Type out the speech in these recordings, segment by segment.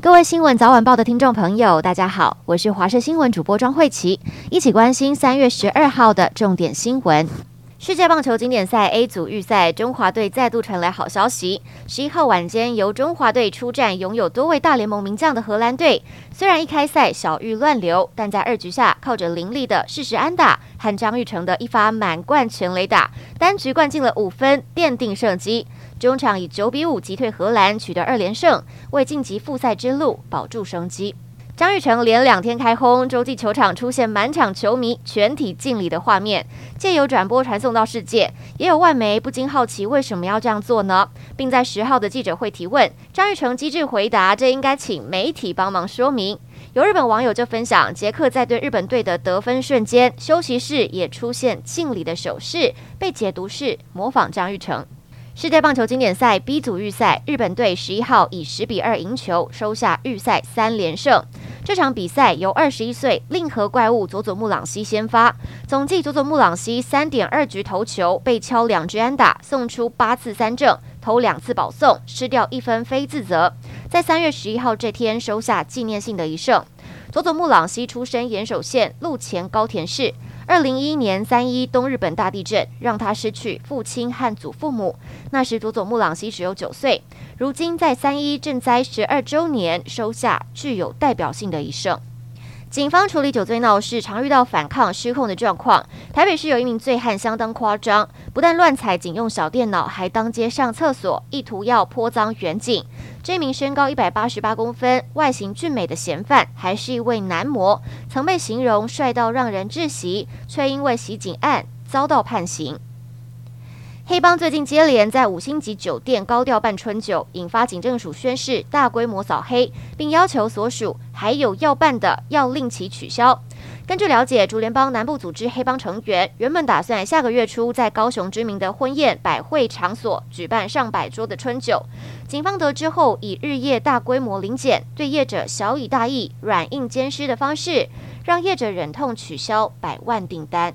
各位新闻早晚报的听众朋友，大家好，我是华视新闻主播庄慧琪，一起关心三月十二号的重点新闻。世界棒球经典赛 A 组预赛，中华队再度传来好消息。十一号晚间，由中华队出战拥有多位大联盟名将的荷兰队。虽然一开赛小遇乱流，但在二局下靠着林立的适时安打和张育成的一发满贯全垒打，单局灌进了五分，奠定胜机。中场以九比五击退荷兰，取得二连胜，为晋级复赛之路保住生机。张玉成连两天开轰，洲际球场出现满场球迷全体敬礼的画面，借由转播传送到世界。也有外媒不禁好奇为什么要这样做呢？并在十号的记者会提问，张玉成机智回答：“这应该请媒体帮忙说明。”有日本网友就分享，杰克在对日本队的得分瞬间，休息室也出现敬礼的手势，被解读是模仿张玉成。世界棒球经典赛 B 组预赛，日本队十一号以十比二赢球，收下预赛三连胜。这场比赛由二十一岁令和怪物佐佐木朗希先发，总计佐佐木朗希三点二局投球，被敲两支安打，送出八次三振，投两次保送，失掉一分非自责。在三月十一号这天收下纪念性的一胜。佐佐木朗希出生岩手县陆前高田市。二零一一年三一东日本大地震让他失去父亲和祖父母，那时佐佐木朗希只有九岁。如今在三一赈灾十二周年，收下具有代表性的一胜。警方处理酒醉闹事，常遇到反抗失控的状况。台北市有一名醉汉相当夸张，不但乱踩警用小电脑，还当街上厕所，意图要泼脏远警。这名身高一百八十八公分、外形俊美的嫌犯，还是一位男模，曾被形容帅到让人窒息，却因为袭警案遭到判刑。黑帮最近接连在五星级酒店高调办春酒，引发警政署宣示大规模扫黑，并要求所属还有要办的要令其取消。根据了解，竹联帮南部组织黑帮成员原本打算下个月初在高雄知名的婚宴百汇场所举办上百桌的春酒，警方得知后以日夜大规模临检，对业者小以大义、软硬兼施的方式，让业者忍痛取消百万订单。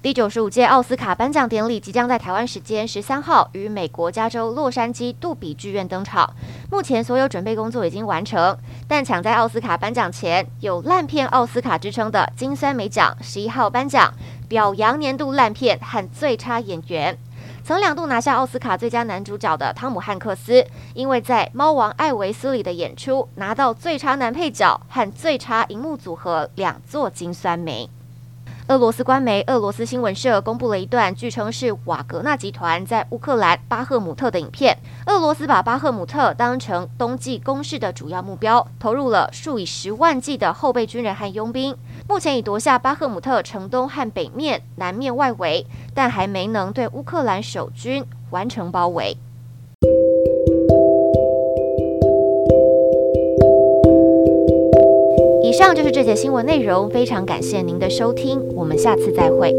第九十五届奥斯卡颁奖典礼即将在台湾时间十三号于美国加州洛杉矶杜比剧院登场。目前所有准备工作已经完成，但抢在奥斯卡颁奖前，有“烂片奥斯卡”之称的金酸梅奖十一号颁奖，表扬年度烂片和最差演员。曾两度拿下奥斯卡最佳男主角的汤姆汉克斯，因为在《猫王艾维斯》里的演出，拿到最差男配角和最差荧幕组合两座金酸梅。俄罗斯官媒俄罗斯新闻社公布了一段据称是瓦格纳集团在乌克兰巴赫姆特的影片。俄罗斯把巴赫姆特当成冬季攻势的主要目标，投入了数以十万计的后备军人和佣兵。目前已夺下巴赫姆特城东和北面、南面外围，但还没能对乌克兰守军完成包围。上就是这节新闻内容，非常感谢您的收听，我们下次再会。